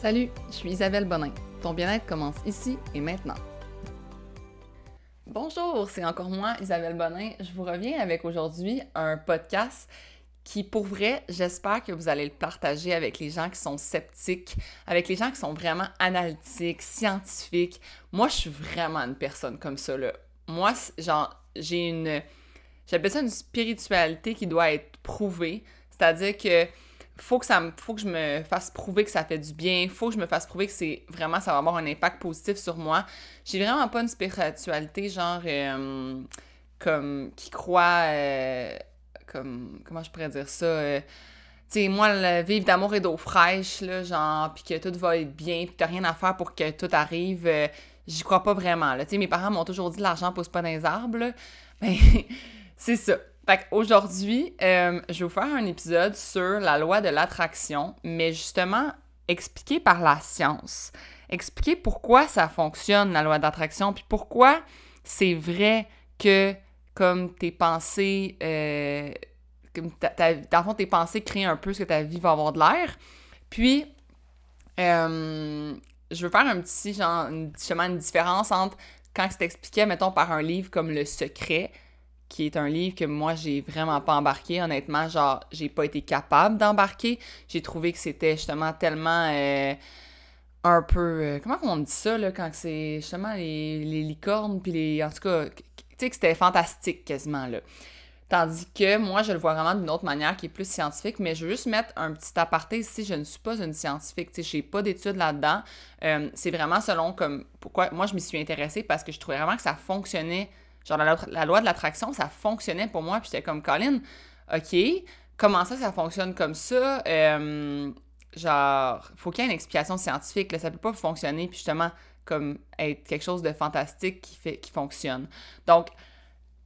Salut, je suis Isabelle Bonin. Ton bien-être commence ici et maintenant. Bonjour, c'est encore moi, Isabelle Bonin. Je vous reviens avec aujourd'hui un podcast qui, pour vrai, j'espère que vous allez le partager avec les gens qui sont sceptiques, avec les gens qui sont vraiment analytiques, scientifiques. Moi, je suis vraiment une personne comme ça, là. Moi, genre, j'ai une... J'appelle ça une spiritualité qui doit être prouvée. C'est-à-dire que faut que ça faut que je me fasse prouver que ça fait du bien, faut que je me fasse prouver que c'est vraiment ça va avoir un impact positif sur moi. J'ai vraiment pas une spiritualité genre euh, comme qui croit euh, comme comment je pourrais dire ça euh, tu sais moi le vivre d'amour et d'eau fraîche là genre puis que tout va être bien, puis t'as rien à faire pour que tout arrive, j'y crois pas vraiment là. Tu sais mes parents m'ont toujours dit l'argent pousse pas dans les arbres. Là. Ben c'est ça. Fait qu'aujourd'hui, euh, je vais vous faire un épisode sur la loi de l'attraction, mais justement expliqué par la science. Expliquer pourquoi ça fonctionne, la loi d'attraction, puis pourquoi c'est vrai que comme tes pensées, euh, comme dans le fond, tes pensées créent un peu ce que ta vie va avoir de l'air. Puis, euh, je veux faire un petit, genre, justement, une différence entre quand c'est expliqué, mettons, par un livre comme Le Secret, qui est un livre que moi j'ai vraiment pas embarqué honnêtement genre j'ai pas été capable d'embarquer j'ai trouvé que c'était justement tellement euh, un peu euh, comment on dit ça là quand c'est justement les, licornes puis les en tout cas tu sais que c'était fantastique quasiment là Tandis que moi, je le vois vraiment d'une autre manière qui est plus scientifique, mais je veux juste mettre un petit aparté ici. Je ne suis pas une scientifique, tu sais, je n'ai pas d'études là-dedans. Euh, c'est vraiment selon comme pourquoi moi je m'y suis intéressée parce que je trouvais vraiment que ça fonctionnait Genre, la, loi de l'attraction, ça fonctionnait pour moi. Puis j'étais comme, Colin, OK, comment ça, ça fonctionne comme ça? Euh, genre, faut qu'il y ait une explication scientifique. Là, ça peut pas fonctionner, puis justement, comme être quelque chose de fantastique qui, fait, qui fonctionne. Donc,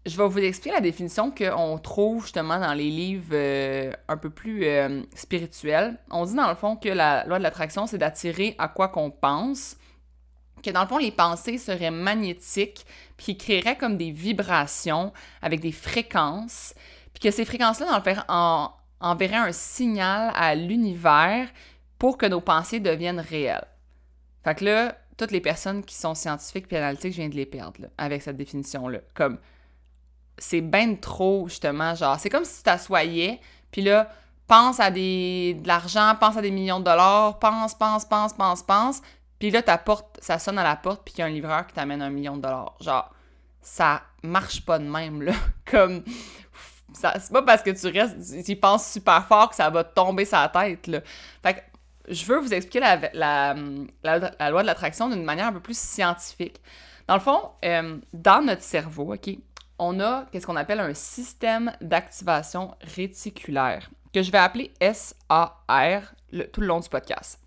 je vais vous expliquer la définition qu'on trouve justement dans les livres euh, un peu plus euh, spirituels. On dit dans le fond que la loi de l'attraction, c'est d'attirer à quoi qu'on pense que dans le fond, les pensées seraient magnétiques, puis créeraient comme des vibrations avec des fréquences, puis que ces fréquences-là en, enverraient un signal à l'univers pour que nos pensées deviennent réelles. Fait que là, toutes les personnes qui sont scientifiques et analytiques, je viens de les perdre avec cette définition-là. Comme, c'est ben trop, justement, genre, c'est comme si tu t'assoyais, puis là, pense à des, de l'argent, pense à des millions de dollars, pense, pense, pense, pense, pense, puis là, ta porte, ça sonne à la porte, puis qu'il y a un livreur qui t'amène un million de dollars. Genre, ça marche pas de même, là. Comme, c'est pas parce que tu restes, tu penses super fort que ça va tomber sa tête, là. Fait que, je veux vous expliquer la, la, loi de l'attraction d'une manière un peu plus scientifique. Dans le fond, euh, dans notre cerveau, OK, on a qu'est-ce qu'on appelle un système d'activation réticulaire, que je vais appeler SAR tout le long du podcast.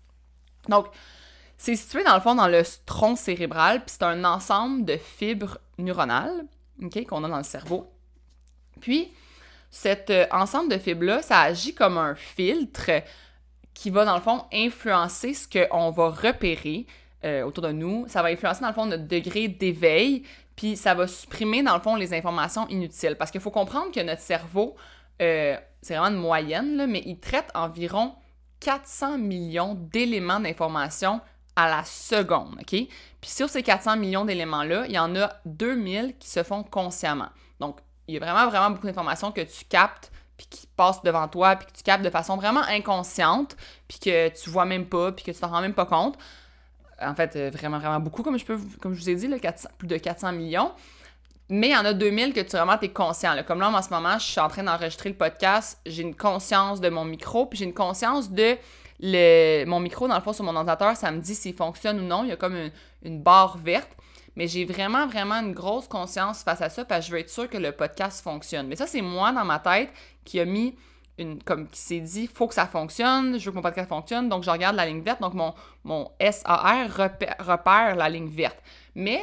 Donc, c'est situé dans le fond dans le tronc cérébral, puis c'est un ensemble de fibres neuronales qu'on a dans le cerveau. Puis, cet euh, ensemble de fibres-là, ça agit comme un filtre qui va, dans le fond, influencer ce qu'on va repérer euh, autour de nous. Ça va influencer, dans le fond, notre degré d'éveil, puis ça va supprimer, dans le fond, les informations inutiles. Parce qu'il faut comprendre que notre cerveau, euh, c'est vraiment une moyenne, mais il traite environ 400 millions d'éléments d'information à la seconde, OK? Puis sur ces 400 millions d'éléments-là, il y en a 2000 qui se font consciemment. Donc, il y a vraiment, vraiment beaucoup d'informations que tu captes puis qui passent devant toi, puis que tu captes de façon vraiment inconsciente, puis que tu vois même pas, puis que tu t'en rends même pas compte. En fait, euh, vraiment, vraiment beaucoup, comme je, peux, comme je vous ai dit, là, plus de 400 millions. Mais il y en a 2000 que tu vraiment es conscient. Comme là, en ce moment, je suis en train d'enregistrer le podcast, j'ai une conscience de mon micro, puis j'ai une conscience de le, mon micro, dans le fond, sur mon ordinateur, ça me dit s'il fonctionne ou non. Il y a comme une, barre verte. Mais j'ai vraiment, vraiment une grosse conscience face à ça parce que je veux être sûre que le podcast fonctionne. Mais ça, c'est moi dans ma tête qui a mis une. comme qui s'est dit, faut que ça fonctionne, je veux que mon podcast fonctionne, donc je regarde la ligne verte. Donc mon, mon SAR repère, la ligne verte. Mais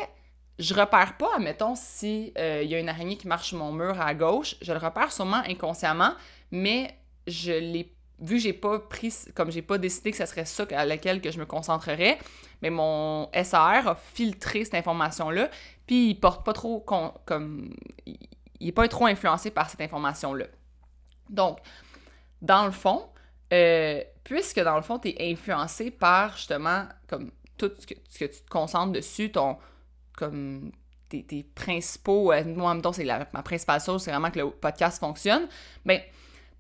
je repère pas, admettons, s'il euh, y a une araignée qui marche sur mon mur à gauche, je le repère sûrement inconsciemment, mais je l'ai vu que j'ai pas pris, comme j'ai pas décidé que ce serait ça à laquelle que je me concentrerais, mais mon SAR a filtré cette information-là, puis il porte pas trop, comme, il est pas trop influencé par cette information-là. Donc, dans le fond, euh, puisque dans le fond, tu es influencé par justement comme tout ce que, tu te concentres dessus, ton comme tes, tes principaux, euh, moi en même temps, c'est ma principale chose, c'est vraiment que le podcast fonctionne, mais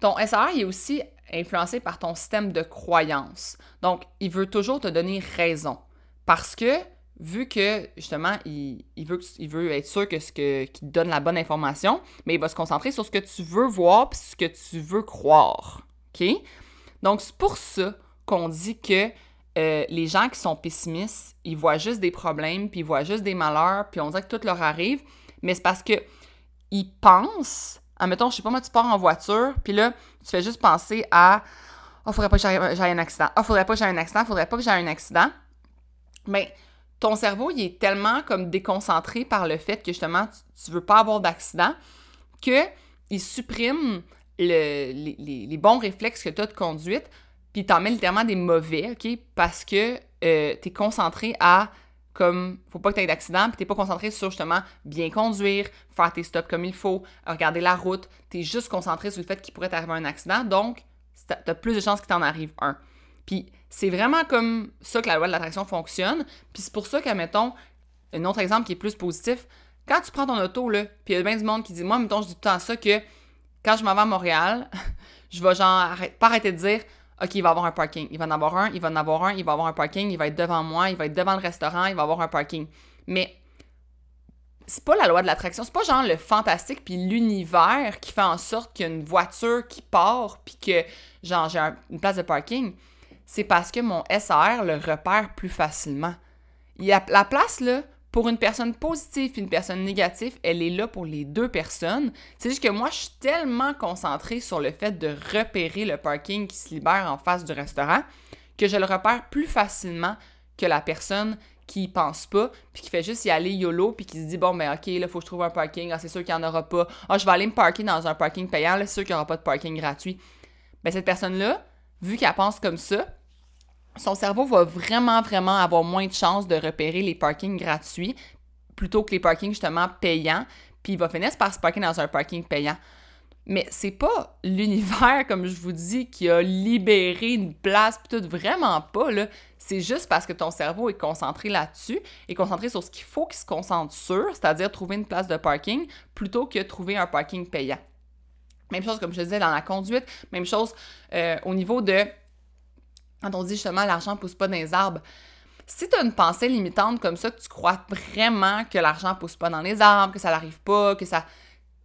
ton il est aussi influencé par ton système de croyance. Donc, il veut toujours te donner raison. Parce que, vu que, justement, il, veut, être sûr que ce qu'il donne la bonne information, mais il va se concentrer sur ce que tu veux voir et ce que tu veux croire. OK? Donc, c'est pour ça qu'on dit que euh, les gens qui sont pessimistes, ils voient juste des problèmes, puis ils voient juste des malheurs, puis on dirait que tout leur arrive, mais c'est parce que ils pensent, admettons, je sais pas moi, tu pars en voiture, puis là, tu fais juste penser à « Oh, faudrait pas que j'aille un accident. Oh, faudrait pas que j'aie un accident. Faudrait pas que j'aie un accident. » Mais ton cerveau, il est tellement comme déconcentré par le fait que justement, tu, veux pas avoir d'accident que il supprime les, bons réflexes que tu as de conduite, puis t'en mets littéralement des mauvais, OK? Parce que euh, tu es concentré à, comme, faut pas que tu aies d'accident, puis t'es pas concentré sur justement bien conduire, faire tes stops comme il faut, regarder la route. Tu es juste concentré sur le fait qu'il pourrait t'arriver un accident, donc tu as plus de chances qu'il t'en arrive un. Puis c'est vraiment comme ça que la loi de l'attraction fonctionne. Puis c'est pour ça qu'admettons, un autre exemple qui est plus positif, quand tu prends ton auto, là, puis il y a bien du monde qui dit, moi, mettons, je dis tout le temps ça, que quand je m'en vais à Montréal, je vais genre pas arrêter de dire OK, il va avoir un parking. Il va en avoir un, il va en avoir un, il va avoir un parking, il va être devant moi, il va être devant le restaurant, il va avoir un parking. Mais c'est pas la loi de l'attraction, c'est pas genre le fantastique puis l'univers qui fait en sorte qu'il y a une voiture qui part puis que genre j'ai une place de parking. C'est parce que mon SR le repère plus facilement. Il a la place là, pour une personne positive et une personne négative, elle est là pour les deux personnes. C'est juste que moi, je suis tellement concentrée sur le fait de repérer le parking qui se libère en face du restaurant que je le repère plus facilement que la personne qui pense pas, puis qui fait juste y aller YOLO, puis qui se dit bon, ben ok, là, faut que je trouve un parking, ah, c'est sûr qu'il n'y en aura pas, ah, je vais aller me parker dans un parking payant, là, c'est sûr qu'il n'y aura pas de parking gratuit. Ben, cette personne-là, vu qu'elle pense comme ça, son cerveau va vraiment, vraiment avoir moins de chances de repérer les parkings gratuits plutôt que les parkings justement payants, puis il va finir par se parker dans un parking payant. Mais c'est pas l'univers, comme je vous dis, qui a libéré une place, tout, vraiment pas, là. C'est juste parce que ton cerveau est concentré là-dessus, est concentré sur ce qu'il faut qu'il se concentre sur, c'est-à-dire trouver une place de parking, plutôt que trouver un parking payant. Même chose, comme je disais, dans la conduite, même chose euh, au niveau de quand on dit justement l'argent pousse pas dans les arbres, si tu as une pensée limitante comme ça, que tu crois vraiment que l'argent pousse pas dans les arbres, que ça n'arrive pas, que ça.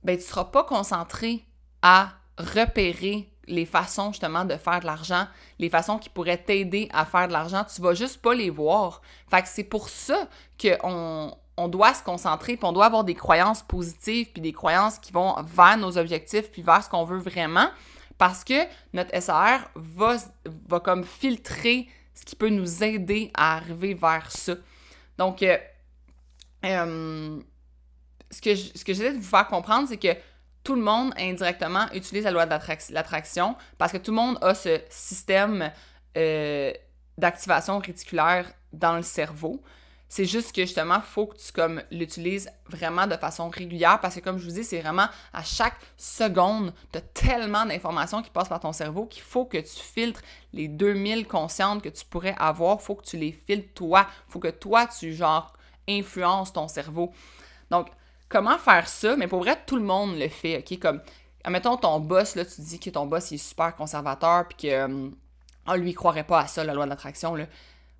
Ben, tu seras pas concentré à repérer les façons justement de faire de l'argent, les façons qui pourraient t'aider à faire de l'argent, tu vas juste pas les voir. Fait que c'est pour ça qu'on on doit se concentrer, puis on doit avoir des croyances positives, puis des croyances qui vont vers nos objectifs, puis vers ce qu'on veut vraiment. Parce que notre SAR va, va comme filtrer ce qui peut nous aider à arriver vers ça. Donc, euh, euh, ce que j'essaie de vous faire comprendre, c'est que tout le monde indirectement utilise la loi de l'attraction parce que tout le monde a ce système euh, d'activation réticulaire dans le cerveau. C'est juste que justement, faut que tu comme l'utilises vraiment de façon régulière parce que comme je vous dis, c'est vraiment à chaque seconde, tu as tellement d'informations qui passent par ton cerveau qu'il faut que tu filtres les 2000 conscientes que tu pourrais avoir, faut que tu les filtres toi, faut que toi tu genre influences ton cerveau. Donc comment faire ça? Mais pour vrai, tout le monde le fait, OK? Comme admettons ton boss là, tu dis que ton boss il est super conservateur puis que hum, ah, lui croirait pas à ça la loi de l'attraction là.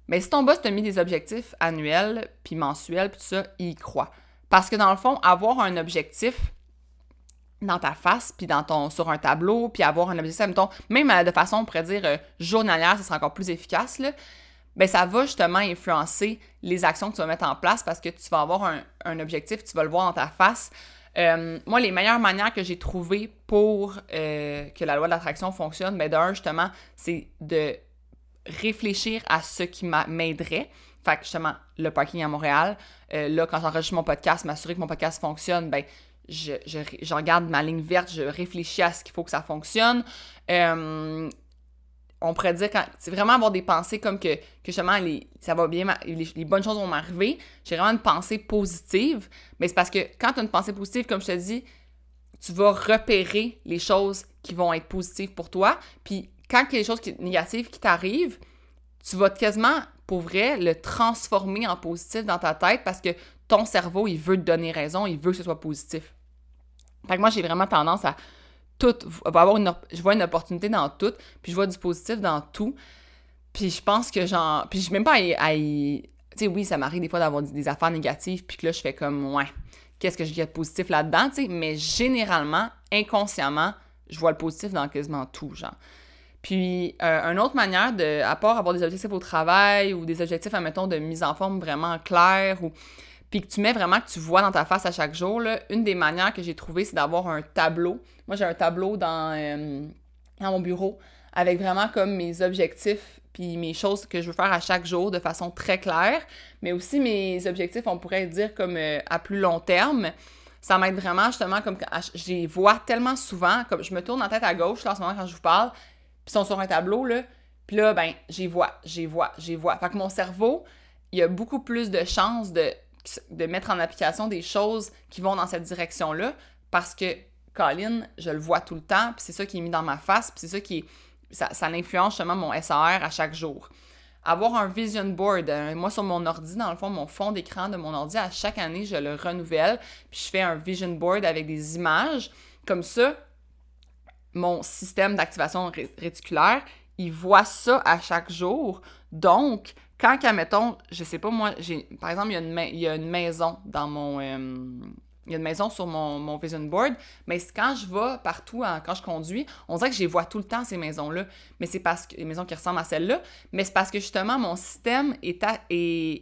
Mais si ton boss t'a mis des objectifs annuels, puis mensuels, puis tout ça, il y croit. Parce que dans le fond, avoir un objectif dans ta face, puis dans ton, sur un tableau, puis avoir un objectif, même euh, de façon, on pourrait dire, euh, journalière, ça sera encore plus efficace, là, ben ça va justement influencer les actions que tu vas mettre en place parce que tu vas avoir un, objectif, tu vas le voir dans ta face. Euh, moi, les meilleures manières que j'ai trouvées pour que la loi de l'attraction fonctionne, ben d'un, justement, c'est de réfléchir à ce qui m'aiderait. Fait que justement, le parking à Montréal, euh, là, quand j'enregistre mon podcast, m'assurer que mon podcast fonctionne, ben, je, regarde ma ligne verte, je réfléchis à ce qu'il faut que ça fonctionne. Euh, on pourrait dire quand c'est vraiment avoir des pensées comme que, que justement les, ça va bien les, bonnes choses vont m'arriver j'ai vraiment une pensée positive mais c'est parce que quand tu as une pensée positive comme je te dis tu vas repérer les choses qui vont être positives pour toi puis quand y des choses négatives qui t'arrivent, tu vas quasiment, pour vrai, le transformer en positif dans ta tête parce que ton cerveau, il veut te donner raison, il veut que ce soit positif. Fait que moi, j'ai vraiment tendance à tout, avoir une, je vois une opportunité dans tout, puis je vois du positif dans tout. Puis je pense que genre, puis je même pas à, tu sais, oui, ça m'arrive des fois d'avoir des affaires négatives, puis que là, je fais comme, ouais, qu'est-ce que je de positif là-dedans, tu sais, mais généralement, inconsciemment, je vois le positif dans quasiment tout, genre. Puis, euh, une autre manière de, à part avoir des objectifs au travail ou des objectifs, admettons, de mise en forme vraiment clairs ou puis que tu mets vraiment que tu vois dans ta face à chaque jour, là, une des manières que j'ai trouvé, c'est d'avoir un tableau. Moi, j'ai un tableau dans, euh, dans mon bureau avec vraiment comme mes objectifs puis mes choses que je veux faire à chaque jour de façon très claire, mais aussi mes objectifs, on pourrait dire comme euh, à plus long terme. Ça m'aide vraiment justement comme je les vois tellement souvent, comme je me tourne en tête à gauche là, en ce moment quand je vous parle, puis sont sur un tableau là, puis là ben j'y vois, j'y vois, j'y vois. Fait que mon cerveau, il y a beaucoup plus de chances de mettre en application des choses qui vont dans cette direction-là parce que Colin, je le vois tout le temps, puis c'est ça qui est mis dans ma face, puis c'est ça qui ça, ça influence justement mon SAR à chaque jour. Avoir un vision board, euh, moi sur mon ordi, dans le fond, mon fond d'écran de mon ordi, à chaque année, je le renouvelle, puis je fais un vision board avec des images. Comme ça, mon système d'activation réticulaire, il voit ça à chaque jour. Donc, quand, admettons, je sais pas, moi, par exemple, il y, a une, maison dans mon. Euh, il y a une maison sur mon, vision board, mais quand je vais partout, quand je conduis, on dirait que je les vois tout le temps, ces maisons-là. Mais c'est parce que, les maisons qui ressemblent à celles-là, mais c'est parce que justement, mon système est,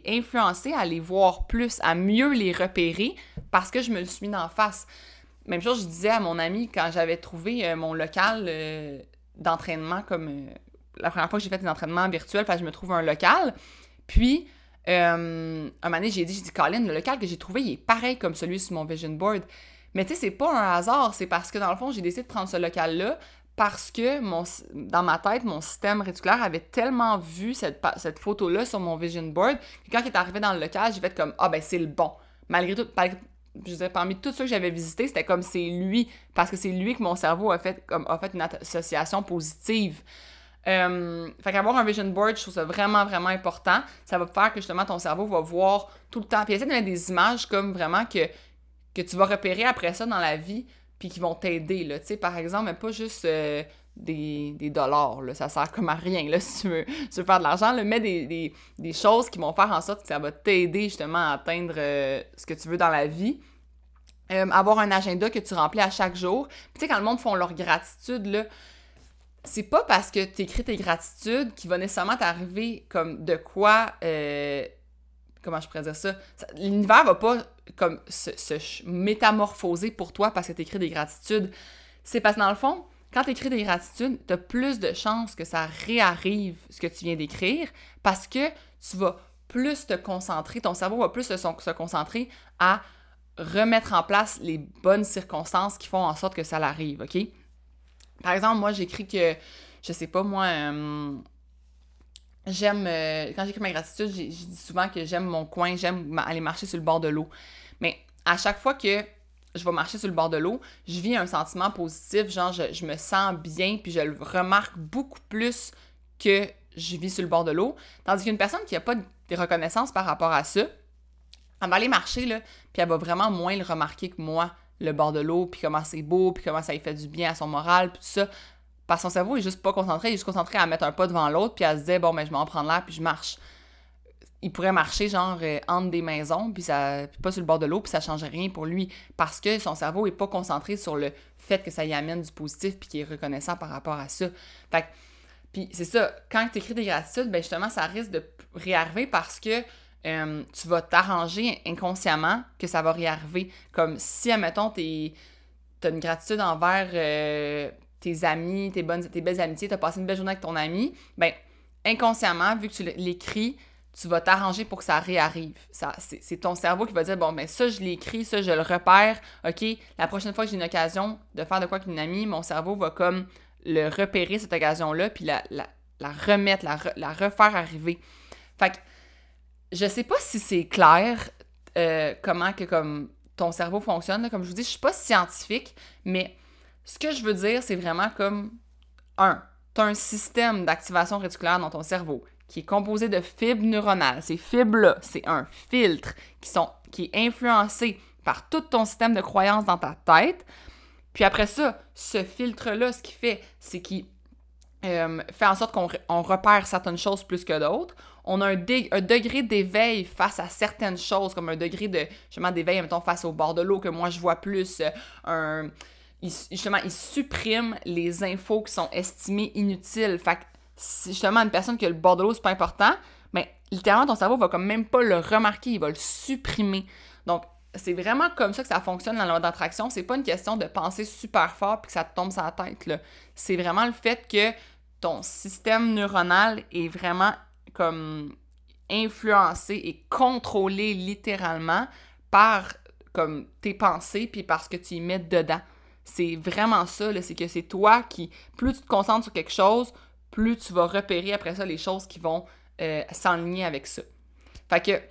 influencé à les voir plus, à mieux les repérer, parce que je me suis mis d'en face. Même chose, je disais à mon ami quand j'avais trouvé euh, mon local euh, d'entraînement comme la première fois que j'ai fait des entraînements virtuels, je me trouve un local. Puis, euh, un moment donné, j'ai dit, j'ai dit, Colin, le local que j'ai trouvé, il est pareil comme celui sur mon vision board. Mais tu sais, c'est pas un hasard, c'est parce que dans le fond, j'ai décidé de prendre ce local-là parce que mon, dans ma tête, mon système réticulaire avait tellement vu cette, cette photo-là sur mon vision board que quand il est arrivé dans le local, j'ai fait comme Ah ben c'est le bon. Malgré tout, je disais, parmi tous ceux que j'avais visités, c'était comme c'est lui, parce que c'est lui que mon cerveau a fait, comme, a fait une association positive. Euh, fait qu'avoir un vision board, je trouve ça vraiment, vraiment important. Ça va faire que justement ton cerveau va voir tout le temps. Puis essayer de mettre des images comme vraiment que, que tu vas repérer après ça dans la vie, puis qui vont t'aider. Tu sais, par exemple, mais pas juste euh, des, dollars. Là. Ça sert comme à rien là, si, tu veux, faire de l'argent. Mets des, des, des, choses qui vont faire en sorte que ça va t'aider justement à atteindre euh, ce que tu veux dans la vie. avoir un agenda que tu remplis à chaque jour. Puis tu sais, quand le monde font leur gratitude, là, c'est pas parce que tu écris tes gratitudes qu'il va nécessairement t'arriver comme de quoi. Euh, comment je pourrais dire ça? L'univers va pas comme se, métamorphoser pour toi parce que tu écris des gratitudes. C'est parce que dans le fond, quand tu écris des gratitudes, tu as plus de chances que ça réarrive ce que tu viens d'écrire parce que tu vas plus te concentrer, ton cerveau va plus se, concentrer à remettre en place les bonnes circonstances qui font en sorte que ça l'arrive, OK? Par exemple, moi, j'écris que, je sais pas, moi, euh, j'aime, euh, quand j'écris ma gratitude, j'ai dis souvent que j'aime mon coin, j'aime aller marcher sur le bord de l'eau. Mais à chaque fois que je vais marcher sur le bord de l'eau, je vis un sentiment positif, genre je, me sens bien, puis je le remarque beaucoup plus que je vis sur le bord de l'eau. Tandis qu'une personne qui n'a pas de reconnaissance par rapport à ça, elle va aller marcher, là, puis elle va vraiment moins le remarquer que moi le bord de l'eau, puis comment c'est beau, puis comment ça lui fait du bien à son moral, puis tout ça. Parce que son cerveau est juste pas concentré, il est juste concentré à mettre un pas devant l'autre, puis à se dire, bon, ben, je m'en prends l'air, puis je marche. Il pourrait marcher, genre, euh, entre des maisons, puis, ça, pas sur le bord de l'eau, puis ça changerait rien pour lui, parce que son cerveau est pas concentré sur le fait que ça y amène du positif, puis qu'il est reconnaissant par rapport à ça. Fait puis c'est ça, quand tu écris des gratitudes, ben justement, ça risque de réarriver parce que euh, tu vas t'arranger inconsciemment que ça va réarriver. Comme si, admettons, tu as une gratitude envers euh, tes amis, tes, bonnes, tes belles amitiés, tu as passé une belle journée avec ton ami, ben inconsciemment, vu que tu l'écris, tu vas t'arranger pour que ça réarrive. Ça, c'est ton cerveau qui va dire bon, ben ça, je l'écris, ça, je le repère. OK, la prochaine fois que j'ai une occasion de faire de quoi avec une amie, mon cerveau va comme le repérer, cette occasion-là, puis la, la, remettre, la, la refaire arriver. Fait que je sais pas si c'est clair euh, comment que comme ton cerveau fonctionne. Comme je vous dis, je suis pas scientifique, mais ce que je veux dire, c'est vraiment comme un, tu as un système d'activation réticulaire dans ton cerveau qui est composé de fibres neuronales. Ces fibres-là, c'est un filtre qui, sont, qui est influencé par tout ton système de croyances dans ta tête. Puis après ça, ce filtre-là, ce qu'il fait, c'est qu'il euh, fait en sorte qu'on repère certaines choses plus que d'autres. On a un, degré d'éveil face à certaines choses, comme un degré de justement d'éveil, mettons, face au bord de l'eau que moi je vois plus. Euh, un, justement, il supprime les infos qui sont estimées inutiles. Si justement une personne qui a le bord de l'eau, c'est pas important, mais littéralement ton cerveau va comme même pas le remarquer, il va le supprimer. Donc, c'est vraiment comme ça que ça fonctionne dans la loi d'attraction. C'est pas une question de penser super fort puis que ça te tombe sur la tête. C'est vraiment le fait que ton système neuronal est vraiment comme influencé et contrôlé littéralement par comme tes pensées puis parce que tu y mets dedans. C'est vraiment ça, c'est que c'est toi qui, plus tu te concentres sur quelque chose, plus tu vas repérer après ça les choses qui vont euh, s'enligner avec ça. Fait que,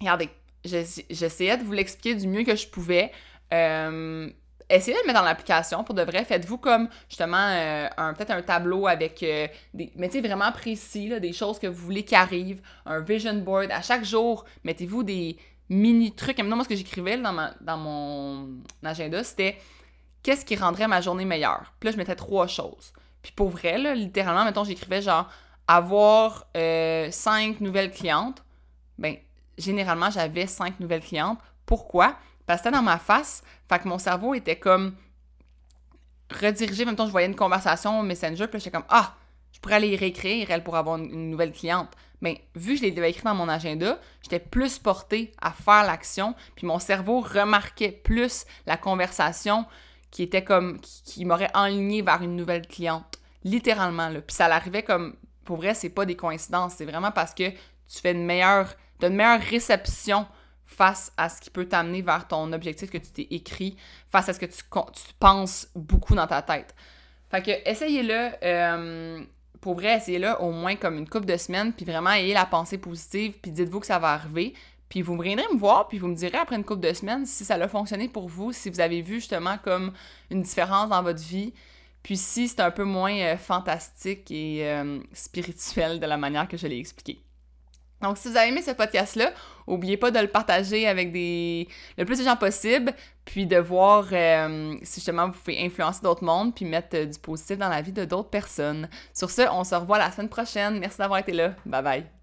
regardez, j'essayais de vous l'expliquer du mieux que je pouvais. Euh, essayez de le mettre dans l'application pour de vrai. Faites-vous comme justement euh, peut-être un tableau avec euh, des mettez vraiment précis, des choses que vous voulez qui arrivent, un vision board. À chaque jour, mettez-vous des mini trucs. Maintenant, moi, ce que j'écrivais dans, dans mon agenda, c'était qu'est-ce qui rendrait ma journée meilleure? Puis là, je mettais trois choses. Puis pour vrai, là, littéralement, mettons, j'écrivais genre avoir cinq nouvelles clientes. Ben, généralement, j'avais cinq nouvelles clientes. Pourquoi? Parce que c'était dans ma face. Fait que mon cerveau était comme redirigé. Même temps, je voyais une conversation au Messenger, puis j'étais comme Ah, je pourrais aller réécrire, elle, pour avoir une, nouvelle cliente. Mais vu que je l'ai écrit dans mon agenda, j'étais plus portée à faire l'action, puis mon cerveau remarquait plus la conversation qui était comme qui, m'aurait enligné vers une nouvelle cliente. Littéralement, là. Puis ça l'arrivait comme pour vrai, c'est pas des coïncidences, c'est vraiment parce que tu fais une meilleure d'une meilleure réception face à ce qui peut t'amener vers ton objectif que tu t'es écrit, face à ce que tu, penses beaucoup dans ta tête. Fait que essayez-le, euh, pour vrai, essayez-le au moins comme une couple de semaines, puis vraiment ayez la pensée positive, puis dites-vous que ça va arriver. Puis vous viendrez me voir, puis vous me direz après une couple de semaines si ça a fonctionné pour vous, si vous avez vu justement comme une différence dans votre vie, puis si c'est un peu moins euh, fantastique et euh, spirituel de la manière que je l'ai expliqué. Donc, si vous avez aimé ce podcast-là, n'oubliez pas de le partager avec le plus de gens possible, puis de voir euh, si justement vous pouvez influencer d'autres mondes, puis mettre du positif dans la vie de d'autres personnes. Sur ce, on se revoit la semaine prochaine. Merci d'avoir été là. Bye bye.